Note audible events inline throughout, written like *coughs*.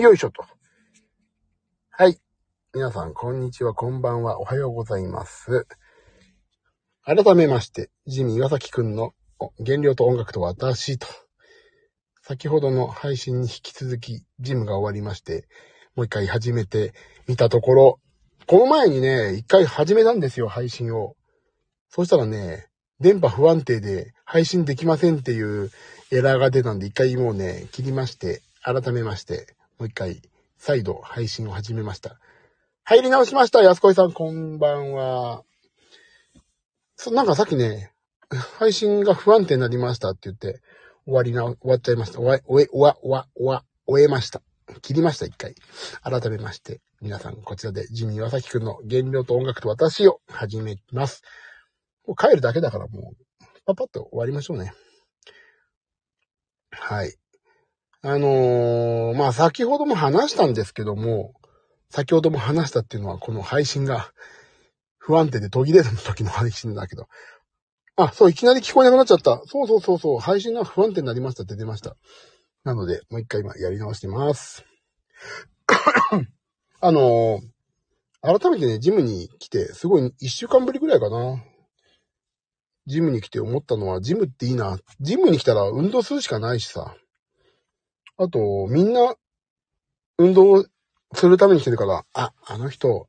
よいしょと。はい。皆さん、こんにちは、こんばんは、おはようございます。改めまして、ジミー岩崎くんの原料と音楽と私と、先ほどの配信に引き続き、ジムが終わりまして、もう一回始めてみたところ、この前にね、一回始めたんですよ、配信を。そしたらね、電波不安定で配信できませんっていうエラーが出たんで、一回もうね、切りまして、改めまして、もう一回、再度配信を始めました。入り直しました、安子さん、こんばんは。そなんかさっきね、配信が不安定になりましたって言って、終わりな、終わっちゃいました。終わ、終え、終わ、終わ、終わ、終えました。切りました、一回。改めまして、皆さん、こちらで、ジミー岩崎くんの原料と音楽と私を始めます。もう帰るだけだからもう、パパッと終わりましょうね。はい。あのー、まあ、先ほども話したんですけども、先ほども話したっていうのは、この配信が *laughs* 不安定で途切れる時の配信だけど。あ、そう、いきなり聞こえなくなっちゃった。そうそうそうそう、配信が不安定になりましたって出ました。なので、もう一回今やり直してます。*coughs* あのー、改めてね、ジムに来て、すごい一週間ぶりぐらいかな。ジムに来て思ったのは、ジムっていいな。ジムに来たら運動するしかないしさ。あと、みんな、運動をするために来てるから、あ、あの人、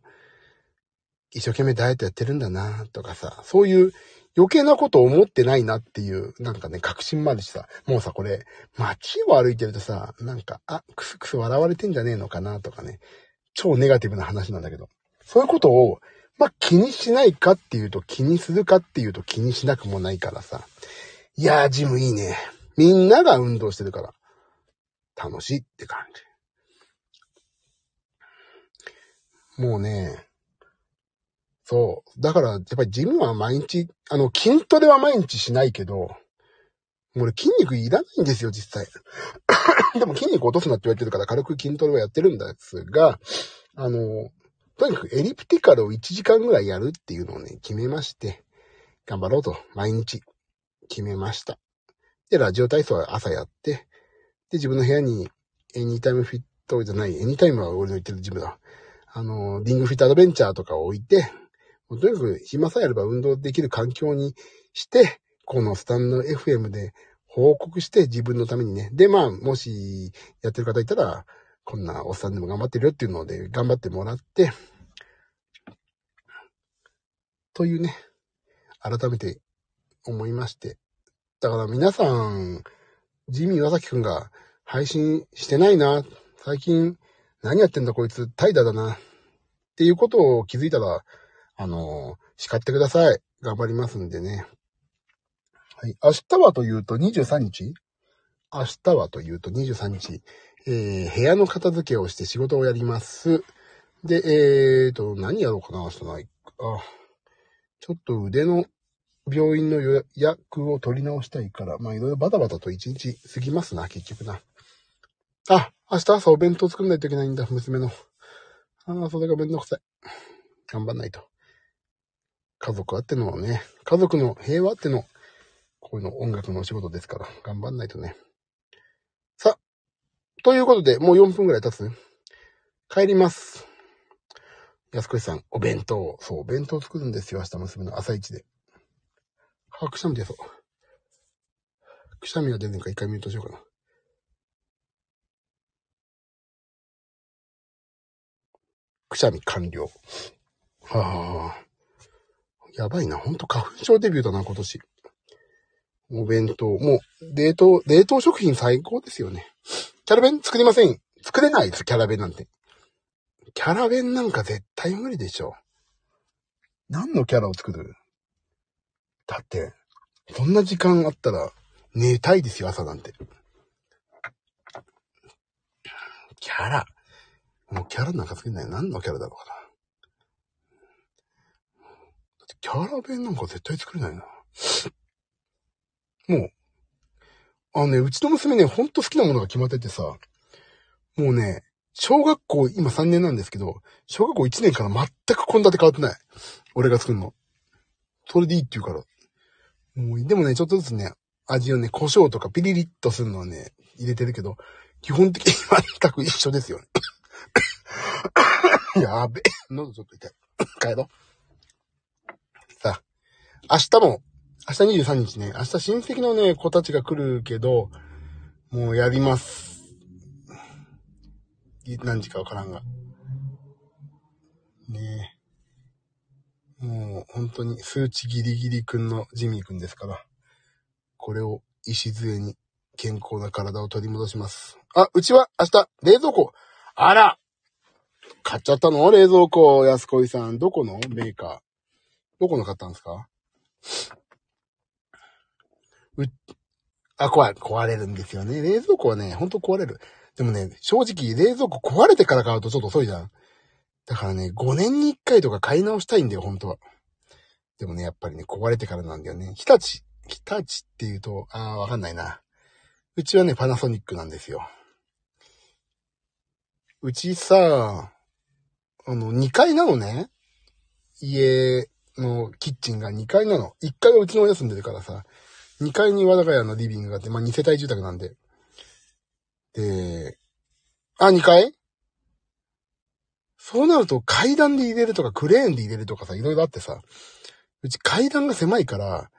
一生懸命ダイエットやってるんだな、とかさ、そういう余計なこと思ってないなっていう、なんかね、確信までしさ、もうさ、これ、街を歩いてるとさ、なんか、あ、くすくす笑われてんじゃねえのかな、とかね、超ネガティブな話なんだけど、そういうことを、まあ、気にしないかっていうと気にするかっていうと気にしなくもないからさ、いやー、ジムいいね。みんなが運動してるから。楽しいって感じ。もうね、そう。だから、やっぱりジムは毎日、あの、筋トレは毎日しないけど、俺筋肉いらないんですよ、実際。*coughs* でも筋肉落とすなって言われてるから軽く筋トレはやってるんですが、あの、とにかくエリプティカルを1時間ぐらいやるっていうのをね、決めまして、頑張ろうと、毎日決めました。で、ラジオ体操は朝やって、で、自分の部屋に、エニタイムフィットじゃない、エニタイムは俺の言ってるジムだ。あの、リングフィットアドベンチャーとかを置いて、もうとにかく暇さえあれば運動できる環境にして、このスタンド FM で報告して自分のためにね。で、まあ、もしやってる方いたら、こんなおっさんでも頑張ってるよっていうので頑張ってもらって、というね、改めて思いまして。だから皆さん、ジミー岩崎くんが配信してないな。最近何やってんだこいつ、怠惰だな。っていうことを気づいたら、あの叱ってください。頑張りますんでね。はい。明日はというと23日？明日はというと23日、えー、部屋の片付けをして仕事をやります。で、えーと、何やろうかな、明日ない。あ、ちょっと腕の病院の予約を取り直したいから、まあいろいろバタバタと一日過ぎますな、結局な。あ、明日朝お弁当作んないといけないんだ、娘の。ああ、それがめんどくさい。頑張んないと。家族あってのね、家族の平和っての、こういうの音楽のお仕事ですから、頑張んないとね。さ、ということで、もう4分くらい経つ帰ります。安子さん、お弁当。そう、お弁当作るんですよ、明日娘の朝一で。あ、くしゃみ出そう。くしゃみが出るのか一回見るとしようかな。くしゃみ完了。はあ。やばいな。ほんと花粉症デビューだな、今年。お弁当。もう、冷凍、冷凍食品最高ですよね。キャラ弁作りません。作れないです、キャラ弁なんて。キャラ弁なんか絶対無理でしょ。何のキャラを作る？だって、そんな時間あったら寝たいですよ、朝なんて。キャラ。もうキャラなんか作れない。何のキャラだろうかな。キャラ弁なんか絶対作れないな。もう、あのね、うちの娘ね、ほんと好きなものが決まっててさ、もうね、小学校、今3年なんですけど、小学校1年から全く献立変わってない。俺が作るの。それでいいって言うから。もう、でもね、ちょっとずつね、味をね、胡椒とかピリリッとするのはね、入れてるけど、基本的に全く一緒ですよね。*laughs* やべえ。喉ちょっと痛い。帰ろう。さあ、明日も、明日23日ね、明日親戚のね、子たちが来るけど、もうやります。何時かわからんが。ねえ。もう本当に数値ギリギリくんのジミーくんですから。これを礎に健康な体を取り戻します。あ、うちは明日冷蔵庫。あら買っちゃったの？冷蔵庫、安子さん。どこの？メーカー。どこの買ったんですか？う、あ、壊れ、壊れるんですよね。冷蔵庫はね、ほんと壊れる。でもね、正直、冷蔵庫壊れてから買うとちょっと遅いじゃん。だからね、5年に1回とか買い直したいんだよ、本当は。でもね、やっぱりね、壊れてからなんだよね。日立、日立って言うと、ああ、わかんないな。うちはね、パナソニックなんですよ。うちさ、あの、2階なのね。家のキッチンが2階なの。1階はうちの親住んでるからさ、2階に和田ヶ谷のリビングがあって、まあ2世帯住宅なんで。で、あ、2階？そうなると階段で入れるとかクレーンで入れるとかさ、いろいろあってさ、うち階段が狭いから、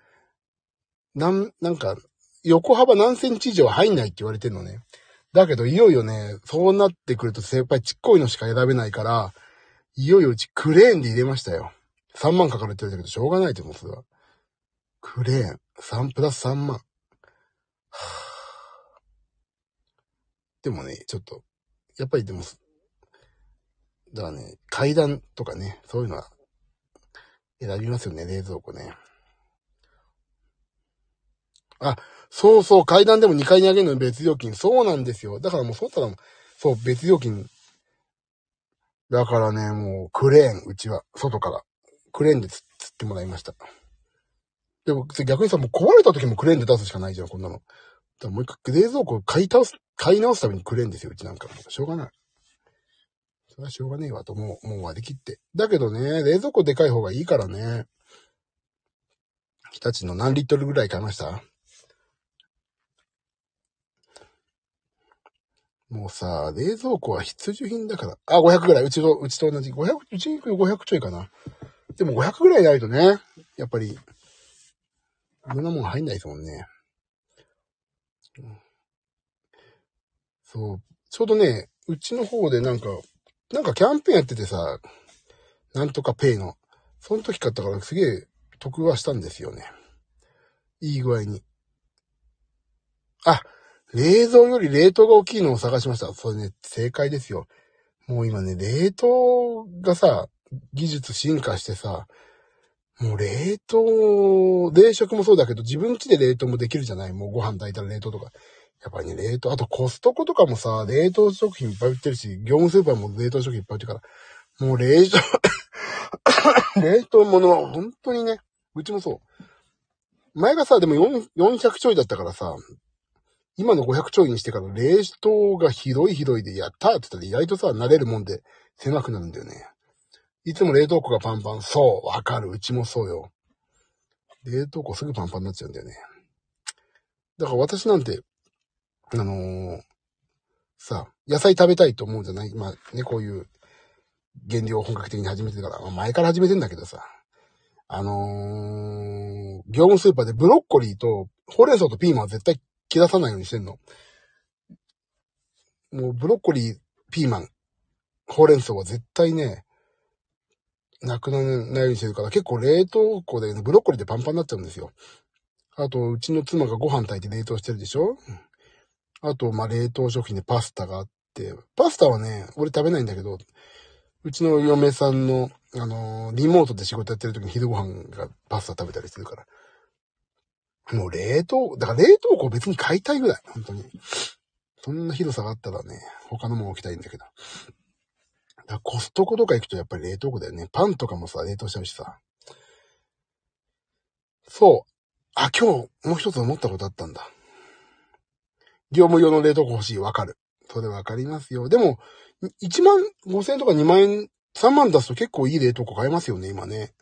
なん、なんか、横幅何センチ以上入んないって言われてんのね。だけど、いよいよね、そうなってくると、やっぱりちっこいのしか選べないから、いよいようちクレーンで入れましたよ。3万かかるって言われたけど、しょうがないと思う、それは。クレーン、3プラス3万。でもね、ちょっと、やっぱりでも、だからね、階段とかね、そういうのは選びますよね、冷蔵庫ね。あ、そうそう、階段でも2階に上げるのに別料金。そうなんですよ。だからもうそうったらもう、そう、別料金。だからね、もう、クレーン、うちは、外から。クレーンで釣ってもらいました。でも、逆にさ、もう壊れた時もクレーンで出すしかないじゃん、こんなの。だからもう一回冷蔵庫買い倒す、買い直すためにくれんですよ、うちなんか。しょうがない。それはしょうがねえわと、もう、もう割り切って。だけどね、冷蔵庫でかい方がいいからね。日立の何リットルぐらい買いましたもうさ、冷蔵庫は必需品だから。あ、500ぐらい。うちと、うちと同じ。500、うちに行く500ちょいかな。でも500ぐらいないとね、やっぱり、いろんなもん入んないですもんね。そう。ちょうどね、うちの方でなんか、なんかキャンペーンやっててさ、なんとかペイの。その時買ったからすげえ得はしたんですよね。いい具合に。あ、冷蔵より冷凍が大きいのを探しました。それね、正解ですよ。もう今ね、冷凍がさ、技術進化してさ、もう冷凍、冷食もそうだけど、自分家で冷凍もできるじゃないもうご飯炊いたら冷凍とか。やっぱりね、冷凍、あとコストコとかもさ、冷凍食品いっぱい売ってるし、業務スーパーも冷凍食品いっぱい売ってるから、もう冷凍 *coughs* 冷凍物は本当にね、うちもそう。前がさ、でも400ちょいだったからさ、今の500ちょいにしてから冷凍がひどいひどいでやったって言ったら意外とさ、慣れるもんで狭くなるんだよね。いつも冷凍庫がパンパン。そう、わかる。うちもそうよ。冷凍庫すぐパンパンになっちゃうんだよね。だから私なんて、あのー、さ、野菜食べたいと思うじゃない？まあね、こういう原料を本格的に始めてから、まあ、前から始めてんだけどさ、あのー、業務スーパーでブロッコリーと、ほうれん草とピーマンは絶対切らさないようにしてんの。もうブロッコリー、ピーマン、ほうれん草は絶対ね、なくならないようにしてるから、結構冷凍庫で、ブロッコリーでパンパンになっちゃうんですよ。あと、うちの妻がご飯炊いて冷凍してるでしょ？あと、ま冷凍食品でパスタがあって、パスタはね、俺食べないんだけど、うちの嫁さんの、あのー、リモートで仕事やってる時に昼ご飯がパスタ食べたりするから。もう冷凍、だから冷凍庫別に買いたいぐらい、本当に。そんな広さがあったらね、他のも置きたいんだけど。だコストコとか行くとやっぱり冷凍庫だよね。パンとかもさ、冷凍しちゃうしさ。そう。あ、今日、もう一つ思ったことあったんだ。業務用の冷凍庫欲しい。わかる。それわかりますよ。でも、1万5千円とか2万円、3万出すと結構いい冷凍庫買えますよね、今ね。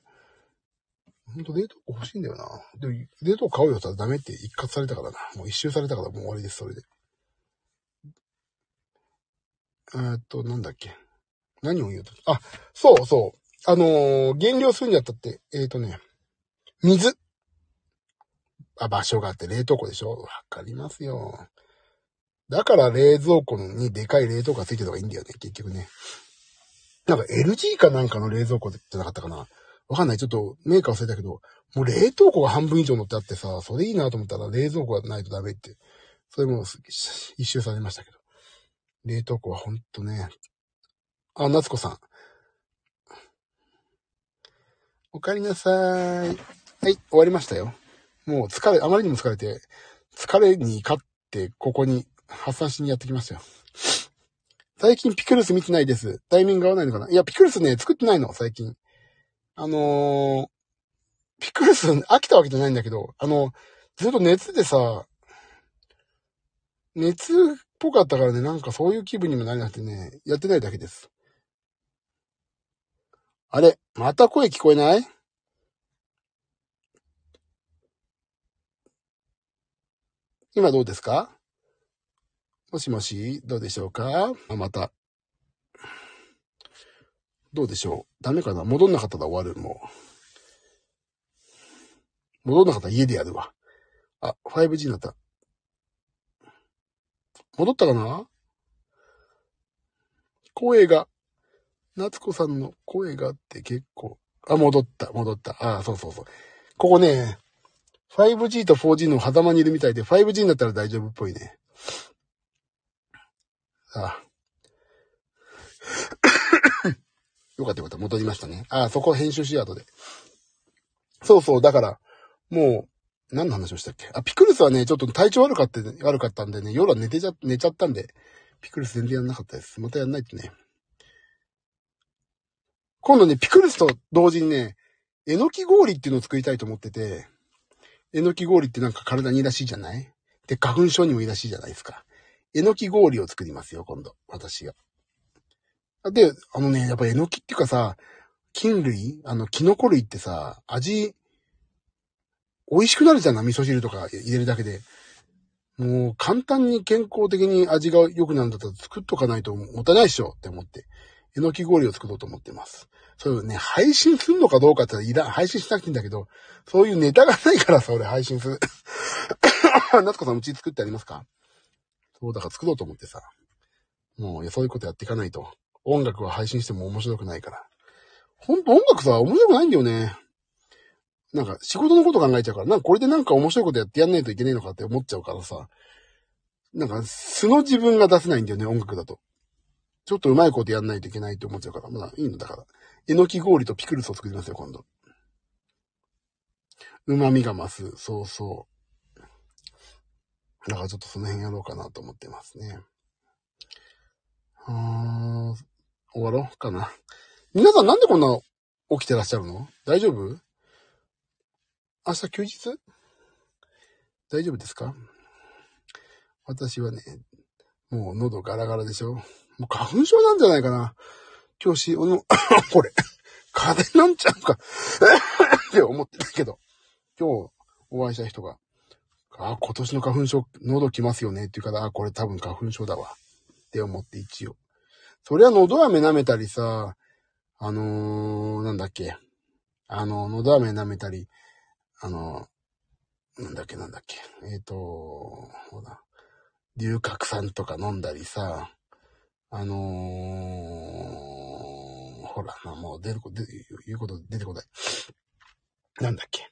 ほんと冷凍庫欲しいんだよな。でも、冷凍庫買うよったらダメって一括されたからな。もう一周されたからもう終わりです、それで。えっと、なんだっけ。何を言うと？あ、そうそう。あのー減量するんだったって、えーっとね、水。あ、場所があって冷凍庫でしょ？わかりますよ。だから冷蔵庫にでかい冷凍庫がついてるのがいいんだよね、結局ね。なんか LG かなんかの冷蔵庫じゃなかったかな。わかんない。ちょっとメーカー忘れたけど、もう冷凍庫が半分以上乗ってあってさ、それいいなと思ったら冷蔵庫がないとダメって。それも一周されましたけど。冷凍庫はほんとね。あ、夏子さん。お帰りなさい。はい、終わりましたよ。もう疲れ、あまりにも疲れて、疲れに勝って、ここに発散しにやってきましたよ。最近ピクルス見てないです。タイミング合わないのかな？いや、ピクルスね、作ってないの、最近。あのー、ピクルス飽きたわけじゃないんだけど、あの、ずっと熱でさ、熱っぽかったからね、なんかそういう気分にもなれなくてね、やってないだけです。あれまた声聞こえない？今どうですか？もしもし、どうでしょうか？あ、また。どうでしょう？ダメかな？戻んなかったら終わる、もう。戻んなかったら家でやるわ。あ、5G になった。戻ったかな？声が、夏子さんの声があって結構、あ、戻った、戻った。あ、そうそうそう。ここね、5G と 4G の狭間にいるみたいで、5G になったら大丈夫っぽいね。さあ。*coughs* よかったよかった。戻りましたね。ああ、そこ編集しよう後で。そうそう、だから、もう、何の話をしたっけ？あ、ピクルスはね、ちょっと体調悪かった、悪かったんでね、夜は寝てちゃ、寝ちゃったんで、ピクルス全然やんなかったです。またやんないとね。今度ね、ピクルスと同時にね、えのき氷っていうのを作りたいと思ってて、えのき氷ってなんか体にいいらしいじゃない？で、花粉症にもいいらしいじゃないですか。えのき氷を作りますよ、今度。私が。で、あのね、やっぱえのきっていうかさ、菌類？あの、キノコ類ってさ、味、美味しくなるじゃんな、味噌汁とか入れるだけで。もう、簡単に健康的に味が良くなるんだったら作っとかないともったいないっしょって思って。えのき氷を作ろうと思ってます。そういうね、配信するのかどうかって言ったらいら、配信しなくていいんだけど、そういうネタがないからさ、俺配信する。*coughs* 夏子さん、うち作ってありますか？そう、だから作ろうと思ってさ。もう、そういうことやっていかないと。音楽は配信しても面白くないから。ほんと音楽さ、面白くないんだよね。なんか、仕事のこと考えちゃうから、なんかこれでなんか面白いことやってやんないといけないのかって思っちゃうからさ。なんか、素の自分が出せないんだよね、音楽だと。ちょっと上手いことやんないといけないって思っちゃうから。まあ、いいのだから。えのき氷とピクルスを作りますよ、今度。旨味が増す。そうそう。だからちょっとその辺やろうかなと思ってますね。あー終わろうかな。皆さんなんでこんな起きてらっしゃるの？大丈夫？明日休日？大丈夫ですか？私はね、もう喉ガラガラでしょ。もう花粉症なんじゃないかな。今日し、おの、*laughs* これ、風邪なんちゃうか。*laughs* って思ってたけど、今日お会いした人が、あ、今年の花粉症、喉きますよねって言うから、あ、これ多分花粉症だわ。って思って一応。そりゃ喉飴舐めたりさ、あのー、なんだっけ。あの、喉飴舐めたり、あのー、なんだっけなんだっけ。えっ、ー、と、ほら、龍角散とか飲んだりさ、あのー、ほら、な、もう出ること、言うこと出てこない。なんだっけ。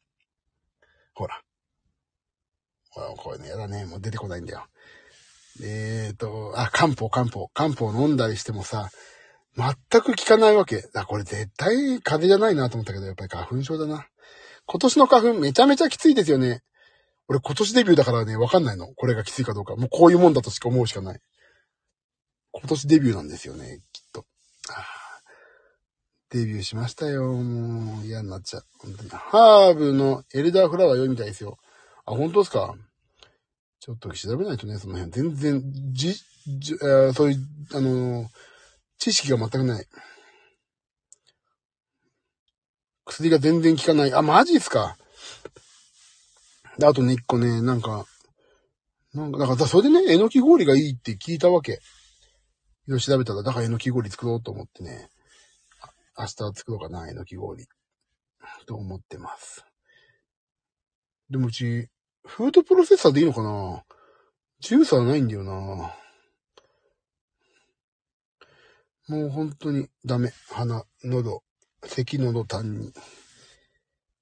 ほら。こういうのやだね。もう出てこないんだよ。えーと、あ、漢方、漢方。漢方飲んだりしてもさ、全く効かないわけ。あ、これ絶対風邪じゃないなと思ったけど、やっぱり花粉症だな。今年の花粉めちゃめちゃきついですよね。俺今年デビューだからね、わかんないの。これがきついかどうか。もうこういうもんだとしか思うしかない。今年デビューなんですよね、きっと。デビューしましたよ。もう嫌になっちゃう。本当に。ハーブのエルダーフラワー良いみたいですよ。あ、本当ですか？ちょっと調べないとね、その辺。全然、じ、じ、えそういう、あのー、知識が全くない。薬が全然効かない。あ、マジっすか？で、あとね、一個ね、なんか、なんか、だから、それでね、えのき氷がいいって聞いたわけ。いろいろ調べたら、だからえのき氷作ろうと思ってね、明日作ろうかな、えのき氷。と思ってます。でもうち、フードプロセッサーでいいのかな？ジューサーないんだよなもう本当にダメ。鼻、喉、咳喉痰に。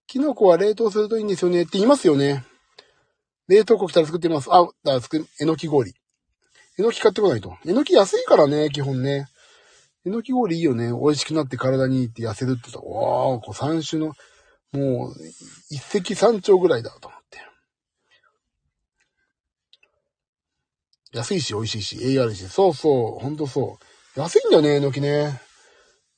キノコは冷凍するといいんですよねって言いますよね。冷凍庫来たら作ってます。あ、だから作る、えのき氷。えのき買ってこないと。えのき安いからね、基本ね。えのき氷いいよね。美味しくなって体にいいって痩せるって言ったら、わー、こう三種の、もう、一石三鳥ぐらいだと思って。安いし、美味しいし、栄養あるし。そうそう、ほんとそう。安いんだよね、えのきね。や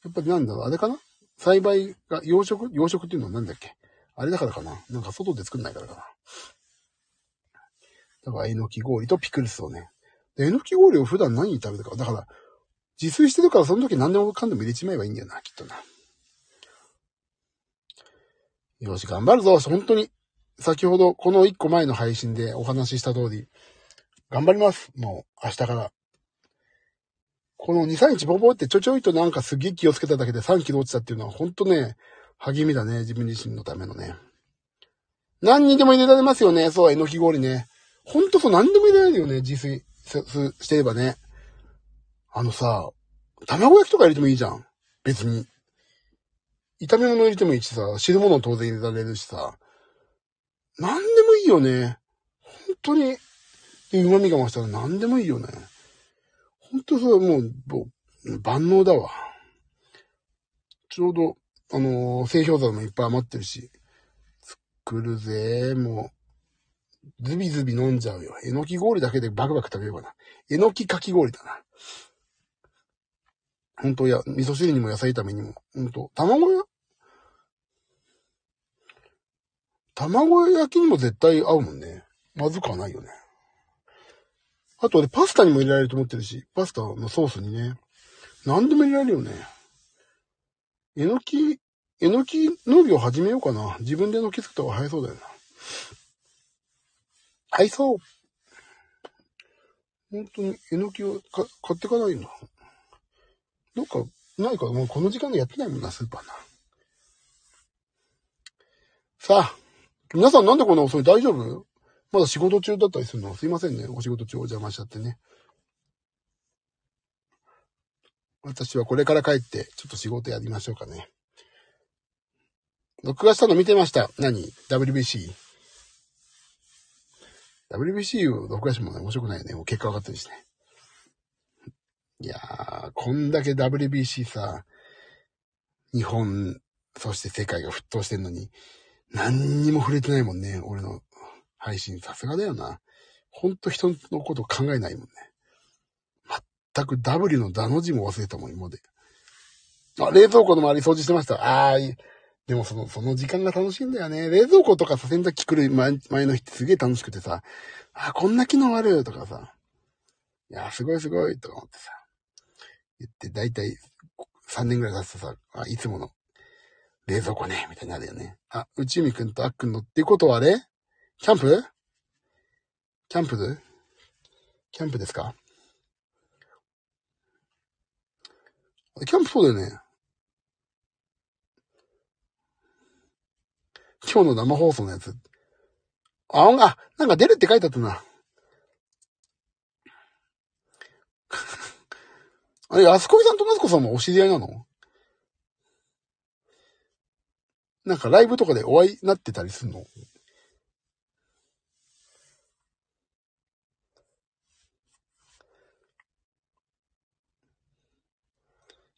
っぱりなんだろう、あれかな？栽培が、養殖？養殖っていうのはなんだっけ？あれだからかななんか外で作んないからかな。だから、えのき氷とピクルスをね。えのき氷を普段何に食べるか？だから、自炊してるからその時何でもかんでも入れちまえばいいんだよな、きっとな。よし、頑張るぞ。本当に。先ほど、この一個前の配信でお話しした通り、頑張ります。もう、明日から。この2、3日ボボってちょちょいとなんかすげえ気をつけただけで3キロ落ちたっていうのは本当ね、励みだね。自分自身のためのね。何にでも入れられますよね。そう、えのき氷ね。ほんとそう、何でも入れられるよね。自炊してればね。あのさ、卵焼きとか入れてもいいじゃん。別に。炒め物入れてもいいしさ、汁物当然入れられるしさ。何でもいいよね。本当に。で、旨味が増したら何でもいいよね。本当それもう、もう万能だわ。ちょうど、あのー、製氷皿もいっぱい余ってるし。作るぜ、もう。ズビズビ飲んじゃうよ。えのき氷だけでバクバク食べればな。えのきかき氷だな。ほんと、や、味噌汁にも野菜炒めにも。ほんと、卵や、卵焼きにも絶対合うもんね。まずくはないよね。あと俺パスタにも入れられると思ってるし、パスタのソースにね。何でも入れられるよね。えのき、えのき農業始めようかな。自分でのき作った方が早そうだよな。はい、そう。本当に、えのきをか買ってかないんだ。どっか、ないか、もうこの時間でやってないもんな、スーパーな。さあ、皆さんなんでこんな遅い？大丈夫？まだ仕事中だったりするの？すいませんね。お仕事中お邪魔しちゃってね。私はこれから帰って、ちょっと仕事やりましょうかね。録画したの見てました。何 ?WBC。WBC を録画してもね、面白くないね。もう結果分かってるしね。いやー、こんだけ WBC さ、日本、そして世界が沸騰してんのに、何にも触れてないもんね。俺の配信。さすがだよな。ほんと人のこと考えないもんね。全く W のダの字も忘れたもん、今で。あ、冷蔵庫の周り掃除してました。あー、でもその、その時間が楽しいんだよね。冷蔵庫とかさ、洗濯機来る前前の日ってすげえ楽しくてさ、あ、こんな機能あるとかさ、いや、すごいすごいとか思ってさ、言って、だいたい3年ぐらい経つとさ、あ、いつもの冷蔵庫ね、みたいになるよね。あ、内海くんとあっくんのっていうことはあれキャンプ？キャンプで？キャンプですか？キャンプそうだよね。今日の生放送のやつ。あ、あ、なんか出るって書いてあったな。*laughs* あれ、安子さんと夏子さんもお知り合いなの？なんかライブとかでお会いになってたりすんの？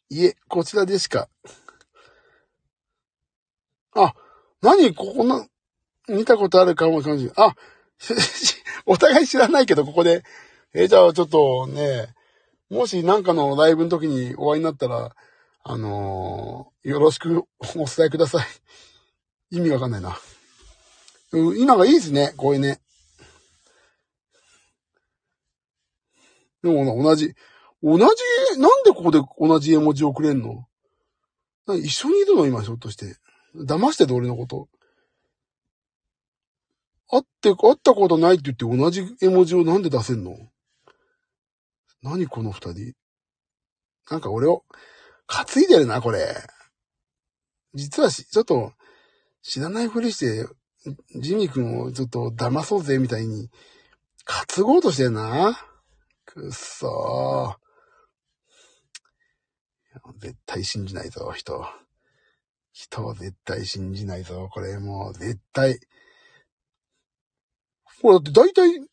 いえ、こちらでしか。あ、何こんな、見たことあるかも感じ。あ、*laughs* お互い知らないけど、ここで。えー、じゃあちょっとね、もしなんかのライブの時にお会いになったら、あのー、よろしくお伝えください。*laughs* 意味わかんないな。うん、今がいいですね、こういうね。でも同じ、同じ、なんでここで同じ絵文字をくれんの？一緒にいるの今、ひょっとして。騙してて俺のこと。会って、会ったことないって言って同じ絵文字をなんで出せんの？何この二人？なんか俺を担いでるな、これ。実はし、ちょっと、知らないふりして、ジミー君をちょっと騙そうぜ、みたいに、担ごうとしてんな。くっそー。絶対信じないぞ、人。人を絶対信じないぞ。これもう絶対。ほら、だって大体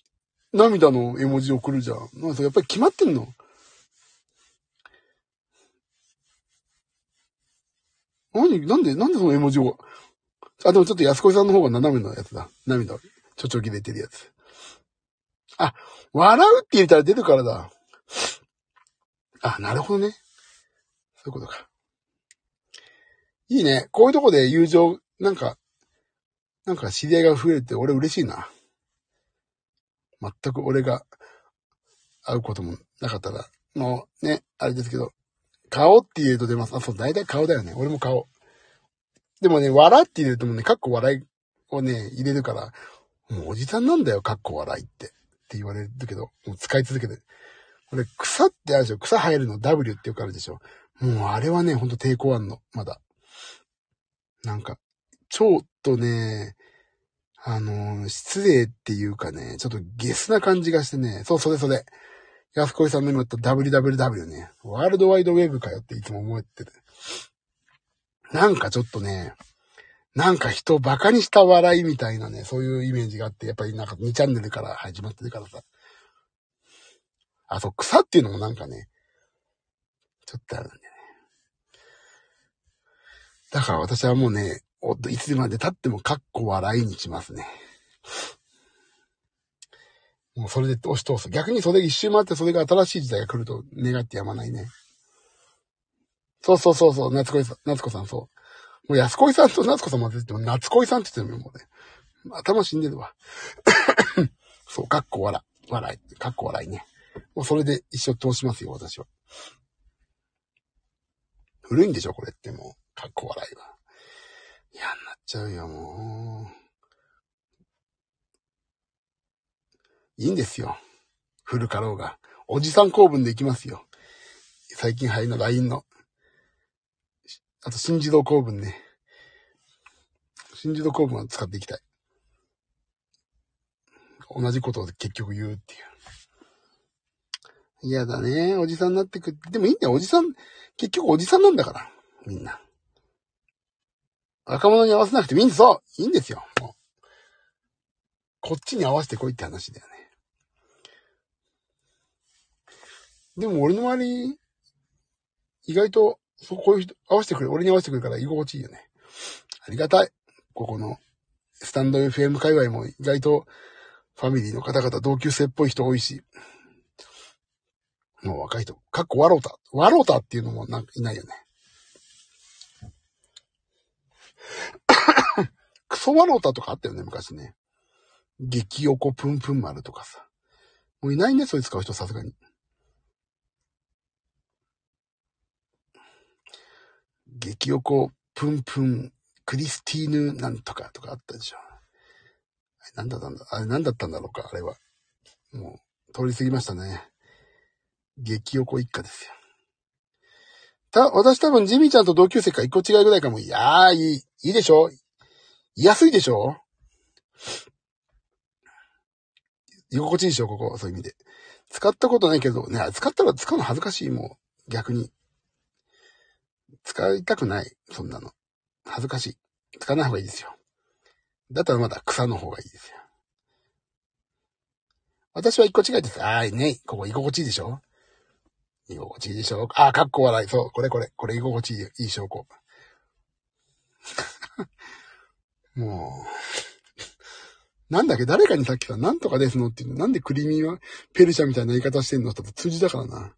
涙の絵文字送るじゃん。なんかやっぱり決まってんの何なんで、なんでその絵文字を。あ、でもちょっと安子さんの方が斜めのやつだ。涙、ちょちょぎれてるやつ。あ、笑うって入れたら出るからだ。あ、なるほどね。そういうことか。いいね。こういうとこで友情、なんか、なんか知り合いが増えるって俺嬉しいな。全く俺が会うこともなかったら、もうね、あれですけど、顔って言うと出ます。あ、そう、大体顔だよね。俺も顔。でもね、笑って入れるともね、かっこ笑いをね、入れるから、もうおじさんなんだよ、かっこ笑いって。って言われるけど、もう使い続けて。これ、草ってあるでしょ草生えるの W ってよくあるでしょもうあれはね、ほんと抵抗あんの。まだ。なんか、ちょっとね、あのー、失礼っていうかね、ちょっとゲスな感じがしてね、そう、それそれ。安子さんの今言った WWW ね、ワールドワイドウェブかよっていつも思ってて。なんかちょっとね、なんか人を馬鹿にした笑いみたいなね、そういうイメージがあって、やっぱりなんか2チャンネルから始まってるからさ。あ、そう、草っていうのもなんかね、ちょっと。だから私はもうね、おっと、いつまで経ってもかっこ笑いにしますね。もうそれで押し通す。逆にそれ一周回ってそれが新しい時代が来ると願ってやまないね。そうそうそうそう、夏子さん、夏子さんそう。もう安子さんと夏子さん混ぜても夏子さんって言ってるよ、もうね。頭死んでるわ。*coughs* そう、かっこ笑、笑い、かっこ笑いね。もうそれで一生通しますよ、私は。古いんでしょ、これってもう。かっこ笑いは。嫌になっちゃうよ、もう。いいんですよ。古かろうが。おじさん公文でいきますよ。最近入りの LINE の。あと、新自動公文ね。新自動公文は使っていきたい。同じことを結局言うっていう。嫌だね。おじさんになってく。でもいいんだよ。おじさん、結局おじさんなんだから。みんな。若者に合わせなくてもいいんですよ。いいんですよ。もう。こっちに合わせてこいって話だよね。でも俺の周り、意外と、そう、こういう人、合わせてくれ、俺に合わせてくれから居心地いいよね。ありがたい。ここの、スタンド FM 界隈も意外と、ファミリーの方々同級生っぽい人多いし、もう若い人、かっこワロータ。ワロータっていうのもなんかいないよね。クソワロータとかあったよね、昔ね。激横プンプン丸とかさ。もういないね、そい使う人、さすがに。激横プンプンクリスティーヌなんとかとかあったでしょ。なんだったんだ、あれなんだったんだろうか、あれは。もう、通り過ぎましたね。激横一家ですよ。た、私多分ジミーちゃんと同級生か一個違いぐらいかも。いやー、いい、いいでしょ？居やすいでしょ？居心地いいでしょここ、そういう意味で。使ったことないけど、ね、使ったら使うの恥ずかしい、もう。逆に。使いたくない、そんなの。恥ずかしい。使わない方がいいですよ。だったらまだ草の方がいいですよ。私は一個違いです。あーね、ここ居心地いいでしょ？居心地いいでしょあ、かっこ笑い。そう、これこれ。これ居心地いい、いい証拠。*laughs* もう、なんだっけ、誰かにさっきさ、なんとかですのって言うの、なんでクリミーはペルシャみたいな言い方してんのって通じだからな。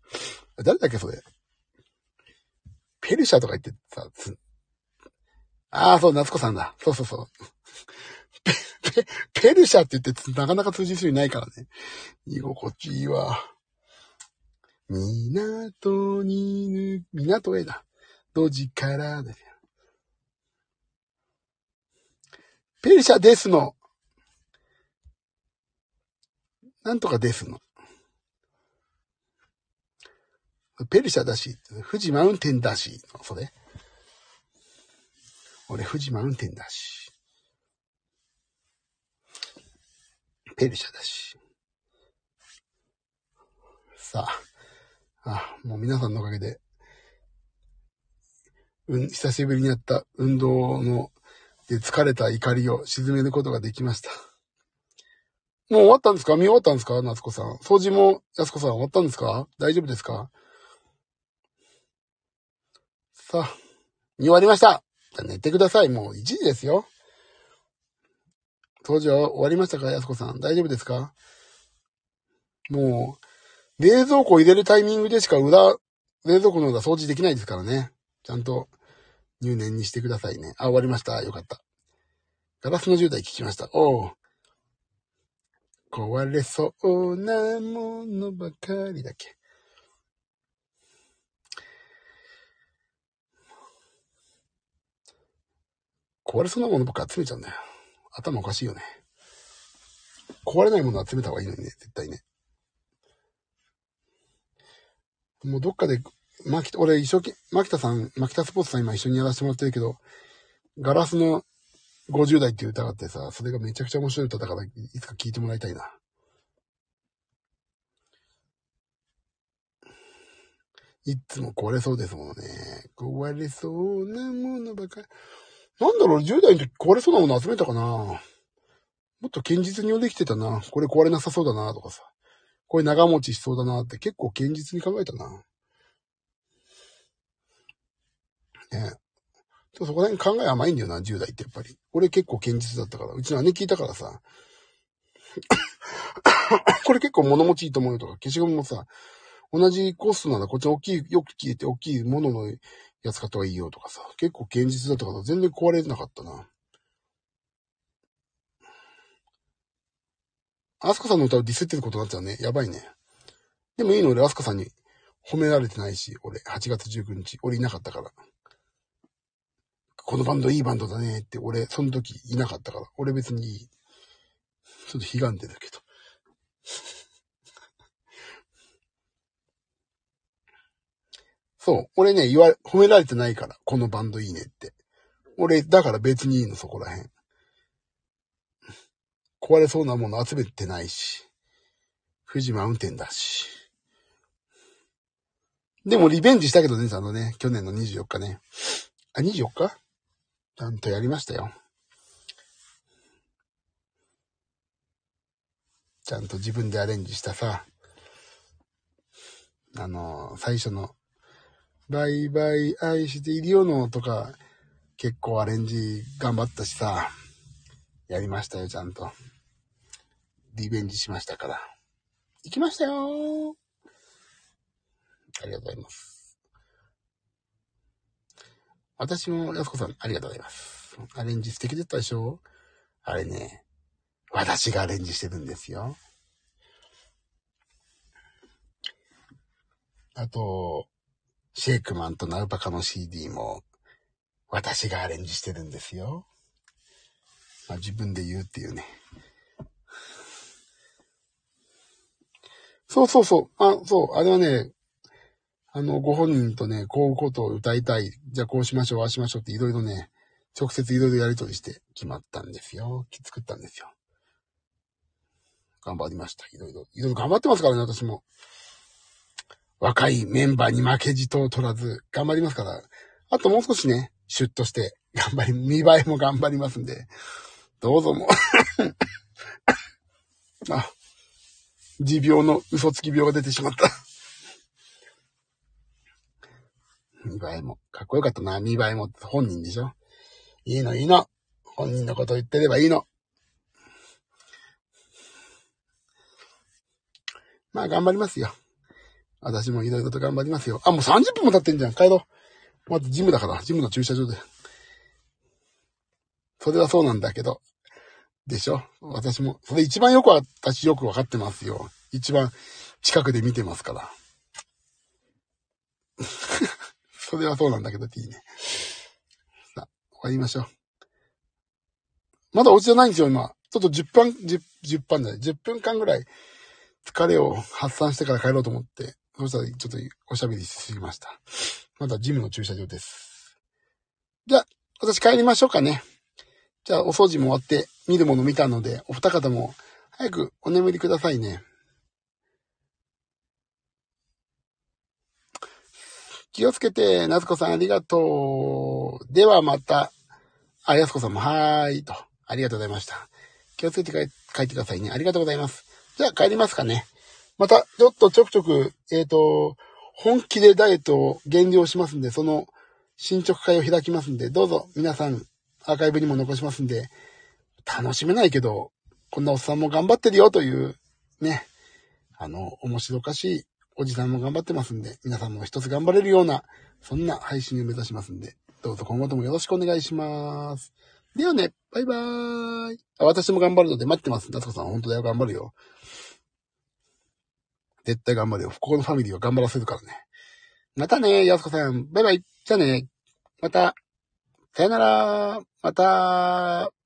誰だっけ、それ。ペルシャとか言ってさ、つ、ああ、そう、夏子さんだ。そうそうそう。*laughs* ペ、ペ、ペルシャって言ってなかなか通じる人いないからね。居心地いいわ。港にぬ、港へだ。路地からだよ。ペルシャですの。なんとかですの。ペルシャだし、富士マウンテンだし、それ。俺富士マウンテンだし。ペルシャだし。さあ、あ、もう皆さんのおかげで、うん、久しぶりにやった運動の、で疲れた怒りを沈めることができました。もう終わったんですか？見終わったんですか？夏子さん。掃除も安子さん終わったんですか？大丈夫ですか？さあ、見終わりました。じゃ寝てください。もう1時ですよ。掃除は終わりましたか？安子さん。大丈夫ですか？もう、冷蔵庫入れるタイミングでしか裏、冷蔵庫の裏掃除できないですからね。ちゃんと入念にしてくださいね。あ、終わりました。よかった。ガラスの10代聞きました。おう。壊れそうなものばかりだっけ。壊れそうなものばっか集めちゃうんだよ。頭おかしいよね。壊れないものは集めた方がいいのにね、絶対ね。もうどっかでマキ、俺一生懸命、マキタさん、マキタスポーツさん今一緒にやらせてもらってるけど、ガラスの50代っていう歌があってさ、それがめちゃくちゃ面白い歌だから、いつか聴いてもらいたいな。いつも壊れそうですもんね。壊れそうなものばかり。なんだろう、10代の時壊れそうなもの集めたかなもっと堅実にできてたな。これ壊れなさそうだなとかさ。これ長持ちしそうだなって結構堅実に考えたな。ね。そこら辺考え甘いんだよな、10代ってやっぱり。俺結構堅実だったから。うちの姉聞いたからさ。*coughs* これ結構物持ちいいと思うよとか、消しゴムもさ、同じコストならこっち大きい、よく聞いて大きいもののやつ買った方がいいよとかさ、結構現実だったから全然壊れなかったな。アスカさんの歌をディスってることになっちゃうね。やばいね。でもいいの俺、アスカさんに褒められてないし、俺、8月19日、俺いなかったから。このバンドいいバンドだねって、俺、その時いなかったから。俺別にいい。ちょっと悲願でだけど。*laughs* そう。俺ね、言わ、褒められてないから。このバンドいいねって。俺、だから別にいいの、そこら辺。壊れそうなもの集めてないし。富士マウンテンだし。でもリベンジしたけどね、あのね、去年の24日ね。あ、24日？ちゃんとやりましたよ。ちゃんと自分でアレンジしたさ、あの、最初の、バイバイ愛しているよのとか、結構アレンジ頑張ったしさ、やりましたよ、ちゃんと。リベンジしましたから。行きましたよありがとうございます。私も、やすこさん、ありがとうございます。アレンジ素敵だったでしょ？あれね、私がアレンジしてるんですよ。あと、シェイクマンとナウパカの CD も、私がアレンジしてるんですよ。まあ、自分で言うっていうね。そうそうそう。あ、そう。あれはね、あの、ご本人とね、こういうことを歌いたい。じゃあこうしましょう、ああしましょうっていろいろね、直接いろいろやりとりして決まったんですよ。作ったんですよ。頑張りました。いろいろ。いろいろ頑張ってますからね、私も。若いメンバーに負けじとを取らず、頑張りますから。あともう少しね、シュッとして、頑張り、見栄えも頑張りますんで、どうぞも *laughs* あ、持病の嘘つき病が出てしまった見栄えも。かっこよかったな。見栄えも本人でしょ。いいのいいの。本人のこと言ってればいいの。まあ頑張りますよ。私もいろいろと頑張りますよ。あ、もう30分も経ってんじゃん。帰ろう。まずジムだから、ジムの駐車場で。それはそうなんだけど。でしょ？私も。それ一番よく私よくわかってますよ。一番近くで見てますから。*laughs* それはそうなんだけど、いいね。さあ、終わりましょう。まだお家じゃないんですよ、今。ちょっと10分、10, 10分じゃない、10分間ぐらい疲れを発散してから帰ろうと思って、そしたらちょっとおしゃべりしすぎました。まだジムの駐車場です。じゃあ、私帰りましょうかね。じゃあ、お掃除も終わって、見るもの見たので、お二方も早くお眠りくださいね。気をつけて、夏子さんありがとう。ではまた。あ、やすこさんもはーいと。ありがとうございました。気をつけて帰ってくださいね。ありがとうございます。じゃあ帰りますかね。また、ちょっとちょくちょく、えっ、と、本気でダイエットを減量しますんで、その進捗会を開きますんで、どうぞ皆さんアーカイブにも残しますんで、楽しめないけど、こんなおっさんも頑張ってるよという、ね、あの、面白おかしいおじさんも頑張ってますんで、皆さんも一つ頑張れるような、そんな配信を目指しますんで、どうぞ今後ともよろしくお願いします。ではね、バイバーイ。あ私も頑張るので待ってます。夏子さん、本当だよ、頑張るよ。絶対頑張るよ。ここのファミリーは頑張らせるからね。またね、やすこさん。バイバイ。じゃあね。また。さよなら。また。